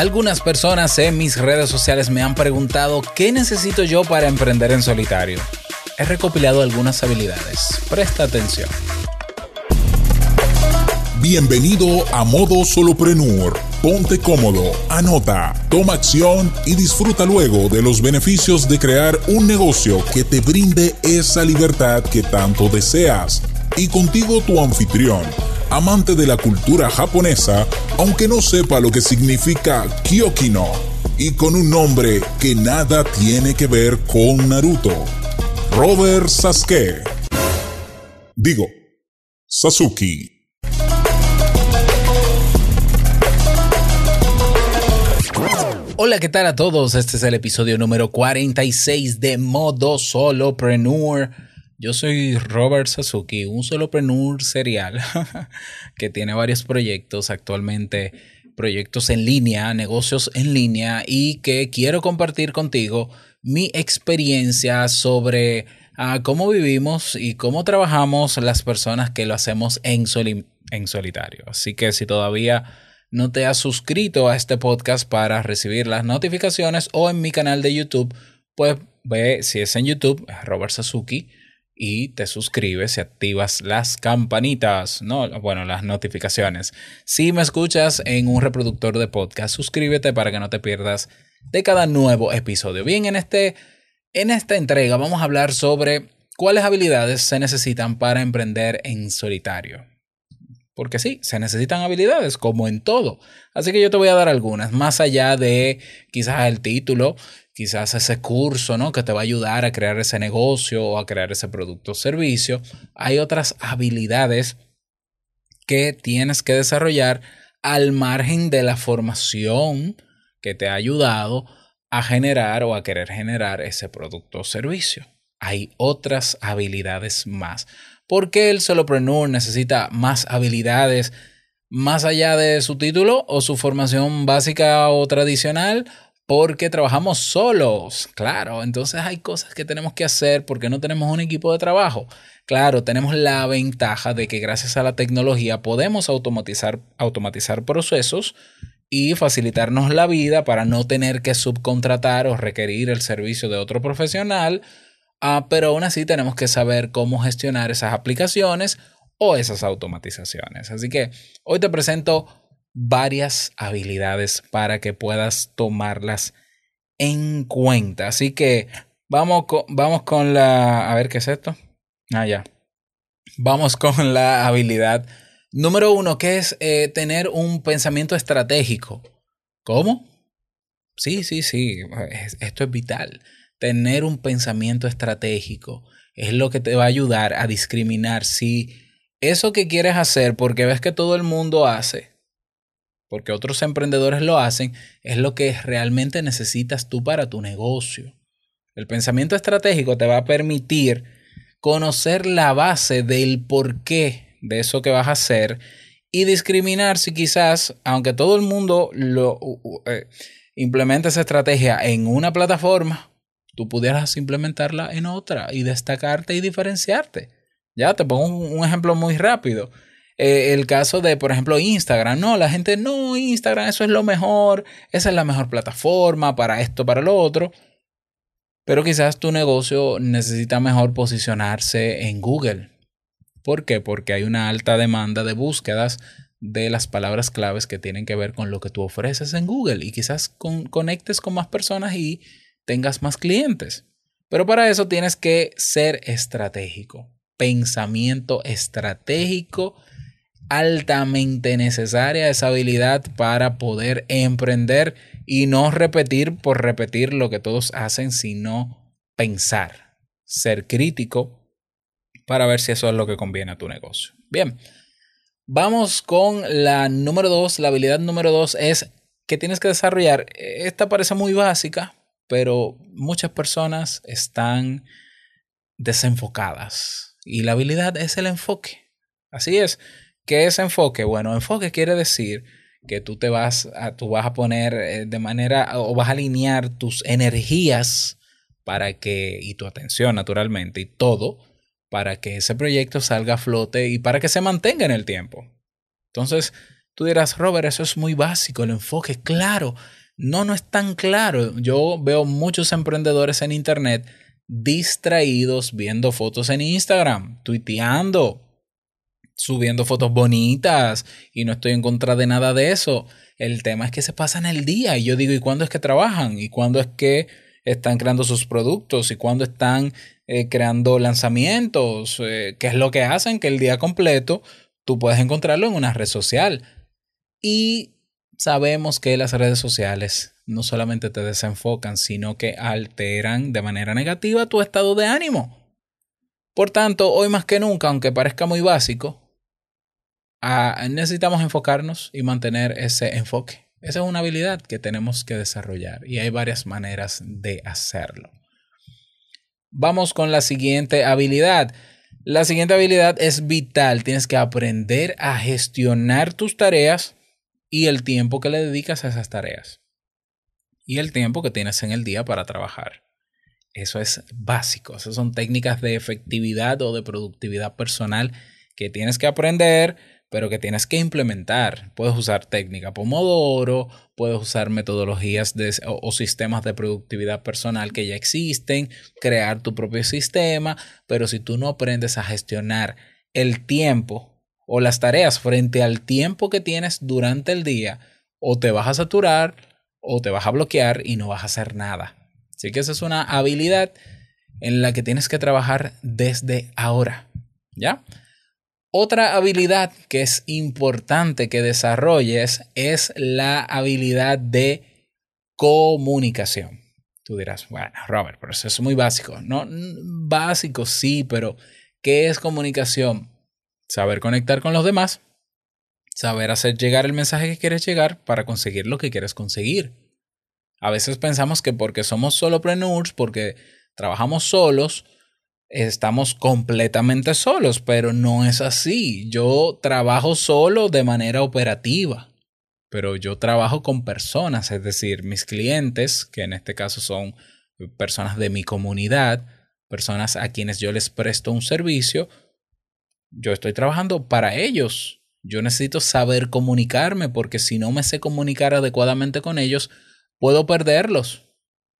Algunas personas en mis redes sociales me han preguntado qué necesito yo para emprender en solitario. He recopilado algunas habilidades. Presta atención. Bienvenido a Modo Soloprenur. Ponte cómodo, anota, toma acción y disfruta luego de los beneficios de crear un negocio que te brinde esa libertad que tanto deseas. Y contigo tu anfitrión amante de la cultura japonesa, aunque no sepa lo que significa Kyokino, y con un nombre que nada tiene que ver con Naruto. Robert Sasuke. Digo, Sasuke. Hola, ¿qué tal a todos? Este es el episodio número 46 de Modo Solopreneur yo soy Robert Sasuki, un solopreneur serial que tiene varios proyectos actualmente, proyectos en línea, negocios en línea y que quiero compartir contigo mi experiencia sobre ah, cómo vivimos y cómo trabajamos las personas que lo hacemos en, en solitario. Así que si todavía no te has suscrito a este podcast para recibir las notificaciones o en mi canal de YouTube, pues ve si es en YouTube, Robert Sasuki y te suscribes y activas las campanitas, no, bueno, las notificaciones. Si me escuchas en un reproductor de podcast, suscríbete para que no te pierdas de cada nuevo episodio. Bien, en este en esta entrega vamos a hablar sobre cuáles habilidades se necesitan para emprender en solitario. Porque sí, se necesitan habilidades como en todo. Así que yo te voy a dar algunas, más allá de quizás el título quizás ese curso, ¿no? Que te va a ayudar a crear ese negocio o a crear ese producto o servicio. Hay otras habilidades que tienes que desarrollar al margen de la formación que te ha ayudado a generar o a querer generar ese producto o servicio. Hay otras habilidades más. ¿Por qué el solopreneur necesita más habilidades más allá de su título o su formación básica o tradicional? porque trabajamos solos, claro, entonces hay cosas que tenemos que hacer porque no tenemos un equipo de trabajo. Claro, tenemos la ventaja de que gracias a la tecnología podemos automatizar, automatizar procesos y facilitarnos la vida para no tener que subcontratar o requerir el servicio de otro profesional, ah, pero aún así tenemos que saber cómo gestionar esas aplicaciones o esas automatizaciones. Así que hoy te presento varias habilidades para que puedas tomarlas en cuenta. Así que vamos con, vamos con la... A ver, ¿qué es esto? Ah, ya. Vamos con la habilidad número uno, que es eh, tener un pensamiento estratégico. ¿Cómo? Sí, sí, sí. Esto es vital. Tener un pensamiento estratégico es lo que te va a ayudar a discriminar si eso que quieres hacer, porque ves que todo el mundo hace, porque otros emprendedores lo hacen, es lo que realmente necesitas tú para tu negocio. El pensamiento estratégico te va a permitir conocer la base del porqué de eso que vas a hacer y discriminar si quizás, aunque todo el mundo lo eh, implemente esa estrategia en una plataforma, tú pudieras implementarla en otra y destacarte y diferenciarte. Ya te pongo un ejemplo muy rápido. Eh, el caso de, por ejemplo, Instagram. No, la gente, no, Instagram, eso es lo mejor, esa es la mejor plataforma para esto, para lo otro. Pero quizás tu negocio necesita mejor posicionarse en Google. ¿Por qué? Porque hay una alta demanda de búsquedas de las palabras claves que tienen que ver con lo que tú ofreces en Google y quizás conectes con más personas y tengas más clientes. Pero para eso tienes que ser estratégico, pensamiento estratégico altamente necesaria esa habilidad para poder emprender y no repetir por repetir lo que todos hacen, sino pensar, ser crítico para ver si eso es lo que conviene a tu negocio. Bien, vamos con la número dos. La habilidad número dos es que tienes que desarrollar. Esta parece muy básica, pero muchas personas están desenfocadas y la habilidad es el enfoque. Así es. ¿Qué es enfoque? Bueno, enfoque quiere decir que tú te vas a, tú vas a poner eh, de manera o vas a alinear tus energías para que, y tu atención naturalmente, y todo, para que ese proyecto salga a flote y para que se mantenga en el tiempo. Entonces, Tú dirás, Robert, eso es muy básico, el enfoque, claro. No, no es tan claro. Yo veo muchos emprendedores en Internet distraídos viendo fotos en Instagram, tuiteando, subiendo fotos bonitas y no estoy en contra de nada de eso. El tema es que se pasan el día y yo digo, ¿y cuándo es que trabajan? ¿Y cuándo es que están creando sus productos? ¿Y cuándo están eh, creando lanzamientos? Eh, ¿Qué es lo que hacen? Que el día completo tú puedes encontrarlo en una red social. Y sabemos que las redes sociales no solamente te desenfocan, sino que alteran de manera negativa tu estado de ánimo. Por tanto, hoy más que nunca, aunque parezca muy básico, ah, necesitamos enfocarnos y mantener ese enfoque. Esa es una habilidad que tenemos que desarrollar y hay varias maneras de hacerlo. Vamos con la siguiente habilidad. La siguiente habilidad es vital. Tienes que aprender a gestionar tus tareas y el tiempo que le dedicas a esas tareas y el tiempo que tienes en el día para trabajar. Eso es básico, esas son técnicas de efectividad o de productividad personal que tienes que aprender, pero que tienes que implementar. Puedes usar técnica Pomodoro, puedes usar metodologías o, sistemas de productividad personal que ya existen, crear tu propio sistema, pero si tú no aprendes a gestionar el tiempo o las tareas frente al tiempo que tienes durante el día, o te vas a saturar o te vas a bloquear y no vas a hacer nada. Así que esa es una habilidad en la que tienes que trabajar desde ahora. ¿Ya? Otra habilidad que es importante que desarrolles es la habilidad de comunicación. Tú dirás, bueno, Robert, pero eso es muy básico. No, básico sí, pero ¿qué es comunicación? Saber conectar con los demás, saber hacer llegar el mensaje que quieres llegar para conseguir lo que quieres conseguir. A veces pensamos que porque somos solopreneurs, porque trabajamos solos, estamos completamente solos, pero no es así. Yo trabajo solo de manera operativa, pero yo trabajo con personas, es decir, mis clientes, que en este caso son personas de mi comunidad, personas a quienes yo les presto un servicio, yo estoy trabajando para ellos, yo necesito saber comunicarme porque si no me sé comunicar adecuadamente con ellos, puedo perderlos.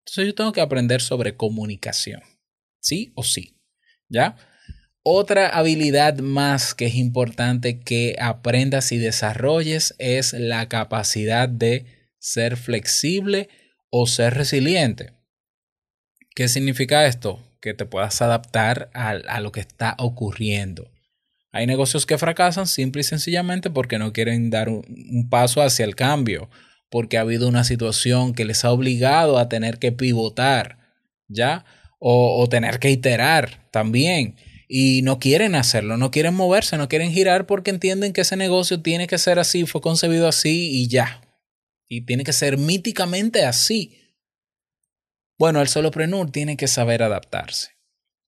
Entonces yo tengo que aprender sobre comunicación. Sí o sí. ¿Ya? Otra habilidad más que es importante que aprendas y desarrolles es la capacidad de ser flexible o ser resiliente. ¿Qué significa esto? Que te puedas adaptar a, a lo que está ocurriendo. Hay negocios que fracasan simple y sencillamente porque no quieren dar un, paso hacia el cambio, porque ha habido una situación que les ha obligado a tener que pivotar, ¿ya? O, tener que iterar también. Y no quieren hacerlo, no quieren moverse, no quieren girar porque entienden que ese negocio tiene que ser así, fue concebido así y ya. Y tiene que ser míticamente así. Bueno, el solopreneur tiene que saber adaptarse.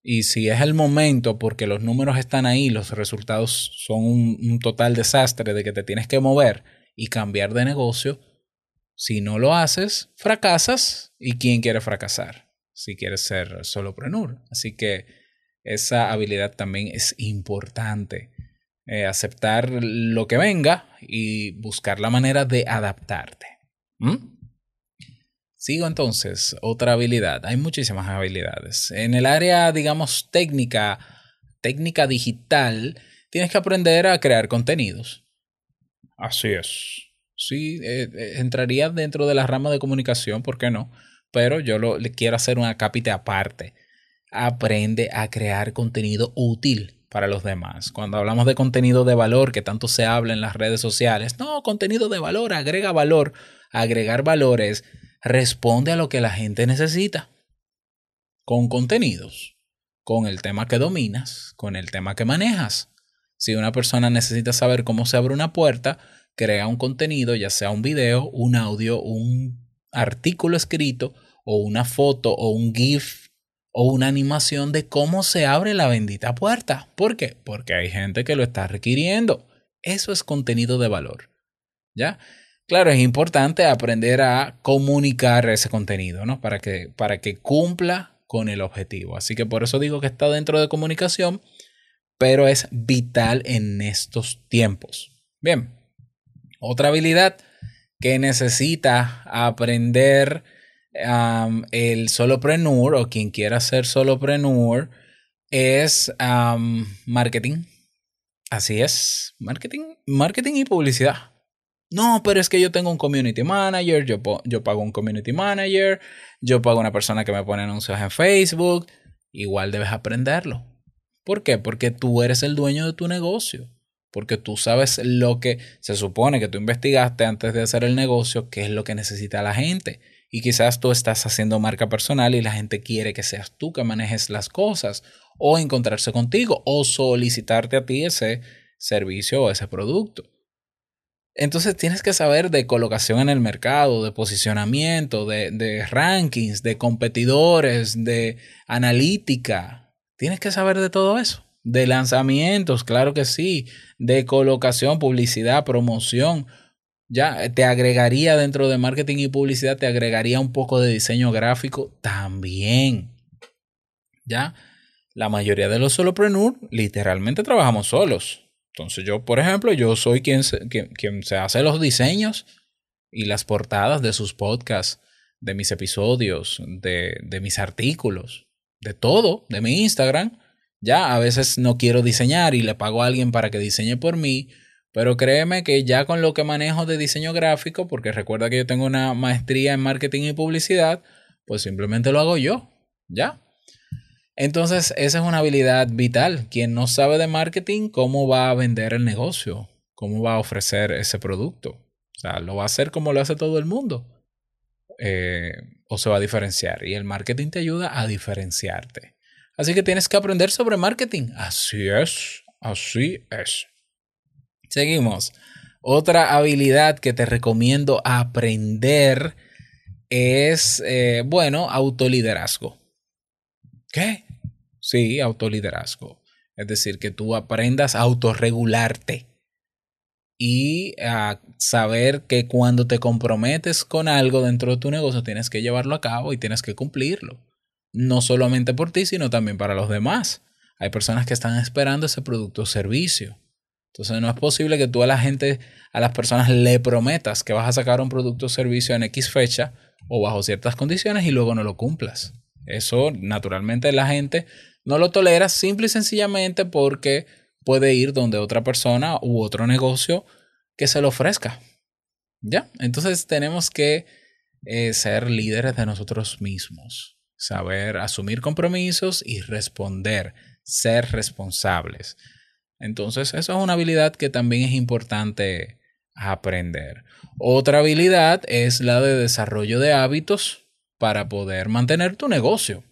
Y si es el momento, porque los números están ahí, los resultados son un, total desastre de que te tienes que mover y cambiar de negocio, si no lo haces, fracasas. ¿Y quién quiere fracasar? Si quieres ser solopreneur. Así que esa habilidad también es importante. Eh, aceptar lo que venga y buscar la manera de adaptarte. ¿Mm? Sigo entonces, otra habilidad. Hay muchísimas habilidades. En el área, digamos, técnica, técnica digital, tienes que aprender a crear contenidos. Así es. Sí, eh, eh, entraría dentro de la rama de comunicación, ¿por qué no? Pero yo lo, le quiero hacer una cápita aparte. Aprende a crear contenido útil para los demás. Cuando hablamos de contenido de valor, que tanto se habla en las redes sociales, no, contenido de valor, agrega valor. Agregar valores responde a lo que la gente necesita. Con contenidos, con el tema que dominas, con el tema que manejas. Si una persona necesita saber cómo se abre una puerta, crea un contenido, ya sea un video, un audio, un artículo escrito, o una foto, o un GIF, o una animación de cómo se abre la bendita puerta. ¿Por qué? Porque hay gente que lo está requiriendo. Eso es contenido de valor. ¿Ya? Claro, es importante aprender a comunicar ese contenido, ¿no? Para que, para que cumpla con el objetivo. Así que por eso digo que está dentro de comunicación, pero es vital en estos tiempos. Bien, Otra habilidad que necesita aprender el solopreneur o quien quiera ser solopreneur es marketing. Así es, marketing, marketing y publicidad. No, pero es que yo tengo un community manager, yo, yo pago un community manager, yo pago una persona que me pone anuncios en Facebook. Igual debes aprenderlo. ¿Por qué? Porque tú eres el dueño de tu negocio. Porque tú sabes lo que se supone que tú investigaste antes de hacer el negocio, qué es lo que necesita la gente. Y quizás tú estás haciendo marca personal y la gente quiere que seas tú que manejes las cosas o encontrarse contigo o solicitarte a ti ese servicio o ese producto. Entonces tienes que saber de colocación en el mercado, de posicionamiento, de, rankings, de competidores, de analítica. Tienes que saber de todo eso. De lanzamientos, claro que sí. De colocación, publicidad, promoción. Ya te agregaría dentro de marketing y publicidad, te agregaría un poco de diseño gráfico también. Ya, la mayoría de los solopreneurs literalmente trabajamos solos. Entonces yo, por ejemplo, yo soy quien se, quien, se hace los diseños y las portadas de sus podcasts, de mis episodios, de, de mis artículos, de todo, de mi Instagram. Ya a veces no quiero diseñar y le pago a alguien para que diseñe por mí pero créeme que ya con lo que manejo de diseño gráfico, porque recuerda que yo tengo una maestría en marketing y publicidad, pues simplemente lo hago yo, ¿ya? Entonces, esa es una habilidad vital. Quien no sabe de marketing, ¿cómo va a vender el negocio? ¿Cómo va a ofrecer ese producto? O sea, lo va a hacer como lo hace todo el mundo. Eh, o se va a diferenciar. Y el marketing te ayuda a diferenciarte. Así que tienes que aprender sobre marketing. Así es, así es. Seguimos. Otra habilidad que te recomiendo aprender es, eh, bueno, autoliderazgo. ¿Qué? Sí, autoliderazgo. Es decir, que tú aprendas a autorregularte y a saber que cuando te comprometes con algo dentro de tu negocio tienes que llevarlo a cabo y tienes que cumplirlo. No solamente por ti, sino también para los demás. Hay personas que están esperando ese producto o servicio. Entonces no es posible que tú a la gente, a las personas le prometas que vas a sacar un producto o servicio en X fecha o bajo ciertas condiciones y luego no lo cumplas. Eso naturalmente la gente no lo tolera simple y sencillamente porque puede ir donde otra persona u otro negocio que se lo ofrezca. ¿Ya? Entonces tenemos que eh, ser líderes de nosotros mismos, saber asumir compromisos y responder, ser responsables. Entonces, eso es una habilidad que también es importante aprender. Otra habilidad es la de desarrollo de hábitos para poder mantener tu negocio.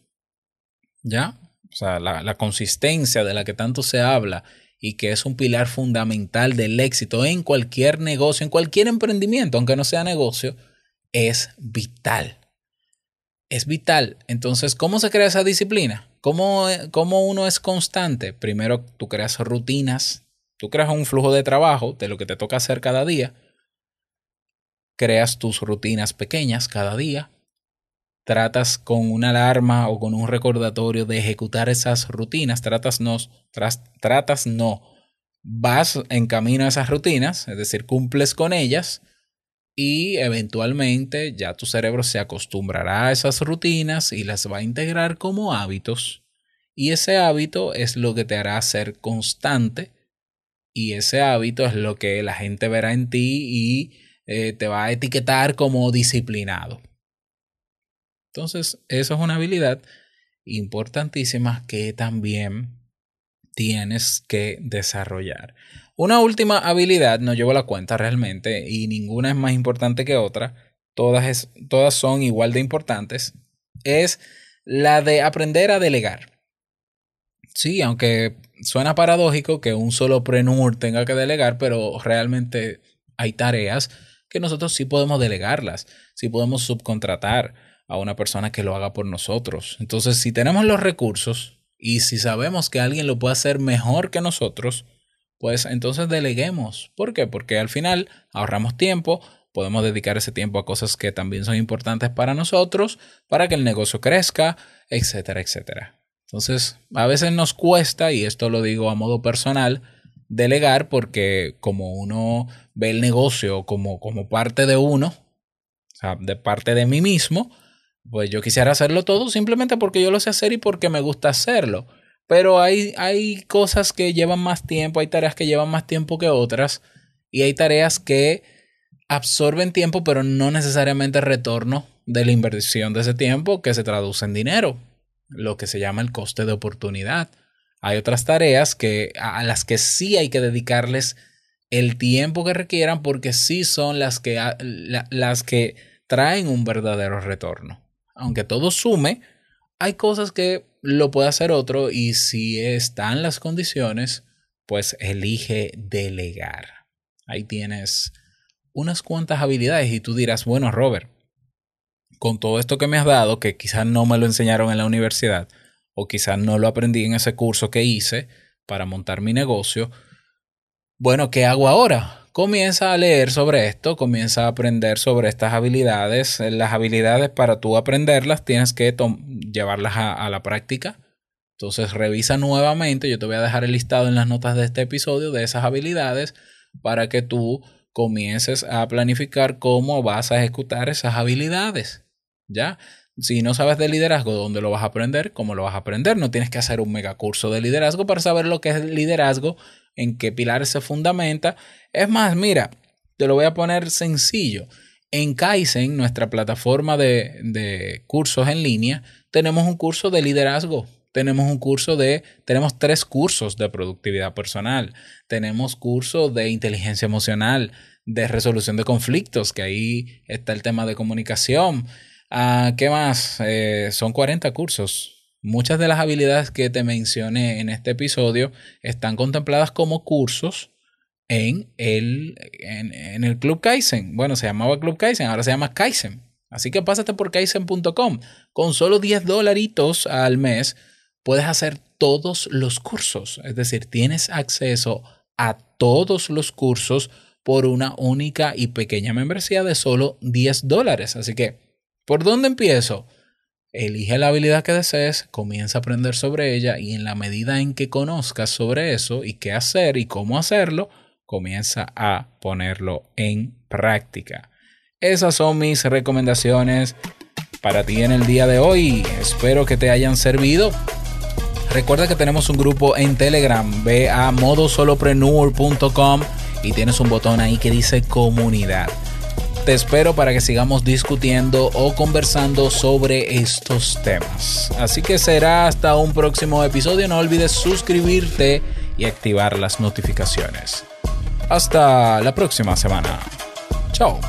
¿Ya? O sea, la, la, consistencia de la que tanto se habla y que es un pilar fundamental del éxito en cualquier negocio, en cualquier emprendimiento, aunque no sea negocio, es vital. Es vital. Entonces, ¿cómo se crea esa disciplina? ¿Cómo, uno es constante? Primero, tú creas rutinas, tú creas un flujo de trabajo de lo que te toca hacer cada día, creas tus rutinas pequeñas cada día, tratas con una alarma o con un recordatorio de ejecutar esas rutinas, tratas no, tratas no, vas en camino a esas rutinas, es decir, cumples con ellas y eventualmente ya tu cerebro se acostumbrará a esas rutinas y las va a integrar como hábitos y ese hábito es lo que te hará ser constante y ese hábito es lo que la gente verá en ti y eh, te va a etiquetar como disciplinado. Entonces, eso es una habilidad importantísima que también tienes que desarrollar. Una última habilidad, no llevo la cuenta realmente, y ninguna es más importante que otra, todas, todas son igual de importantes, es la de aprender a delegar. Sí, aunque suena paradójico que un solo prenur tenga que delegar, pero realmente hay tareas que nosotros sí podemos delegarlas, sí podemos subcontratar a una persona que lo haga por nosotros. Entonces, si tenemos los recursos y si sabemos que alguien lo puede hacer mejor que nosotros, pues entonces deleguemos. ¿Por qué? Porque al final ahorramos tiempo, podemos dedicar ese tiempo a cosas que también son importantes para nosotros, para que el negocio crezca, etcétera, etcétera. Entonces, a veces nos cuesta, y esto lo digo a modo personal, delegar porque como uno ve el negocio como, como parte de uno, o sea, de parte de mí mismo, pues yo quisiera hacerlo todo simplemente porque yo lo sé hacer y porque me gusta hacerlo. Pero hay, hay cosas que llevan más tiempo, hay tareas que llevan más tiempo que otras y hay tareas que absorben tiempo pero no necesariamente retorno de la inversión de ese tiempo que se traduce en dinero, lo que se llama el coste de oportunidad. Hay otras tareas que, a las que sí hay que dedicarles el tiempo que requieran porque sí son las que, las que traen un verdadero retorno. Aunque todo sume, hay cosas que lo puede hacer otro y si están las condiciones, pues elige delegar. Ahí tienes unas cuantas habilidades y tú dirás, bueno, Robert, con todo esto que me has dado, que quizás no me lo enseñaron en la universidad, o quizás no lo aprendí en ese curso que hice para montar mi negocio, bueno, ¿qué hago ahora? Comienza a leer sobre esto, comienza a aprender sobre estas habilidades. Las habilidades para tú aprenderlas tienes que llevarlas a, la práctica. Entonces revisa nuevamente, yo te voy a dejar el listado en las notas de este episodio de esas habilidades para que tú comiences a planificar cómo vas a ejecutar esas habilidades. ¿Ya? Si no sabes de liderazgo, ¿dónde lo vas a aprender? ¿Cómo lo vas a aprender? No tienes que hacer un megacurso de liderazgo para saber lo que es liderazgo, en qué pilares se fundamenta. Es más, mira, te lo voy a poner sencillo. En Kaizen, nuestra plataforma de, de cursos en línea, tenemos un curso de liderazgo tenemos un curso de, tenemos tres cursos de productividad personal, tenemos curso de inteligencia emocional, de resolución de conflictos, que ahí está el tema de comunicación, Ah, ¿Qué más? Eh, son 40 cursos. Muchas de las habilidades que te mencioné en este episodio están contempladas como cursos en el, en, el Club Kaizen. Bueno, se llamaba Club Kaizen, ahora se llama Kaizen. Así que pásate por kaizen.com. Con solo 10 dolaritos al mes puedes hacer todos los cursos. Es decir, tienes acceso a todos los cursos por una única y pequeña membresía de solo 10 dólares. Así que ¿Por dónde empiezo? Elige la habilidad que desees, comienza a aprender sobre ella y en la medida en que conozcas sobre eso y qué hacer y cómo hacerlo, comienza a ponerlo en práctica. Esas son mis recomendaciones para ti en el día de hoy. Espero que te hayan servido. Recuerda que tenemos un grupo en Telegram. Ve a modosolopreneur.com y tienes un botón ahí que dice comunidad. Te espero para que sigamos discutiendo o conversando sobre estos temas. Así que será hasta un próximo episodio. No olvides suscribirte y activar las notificaciones. Hasta la próxima semana. Chao.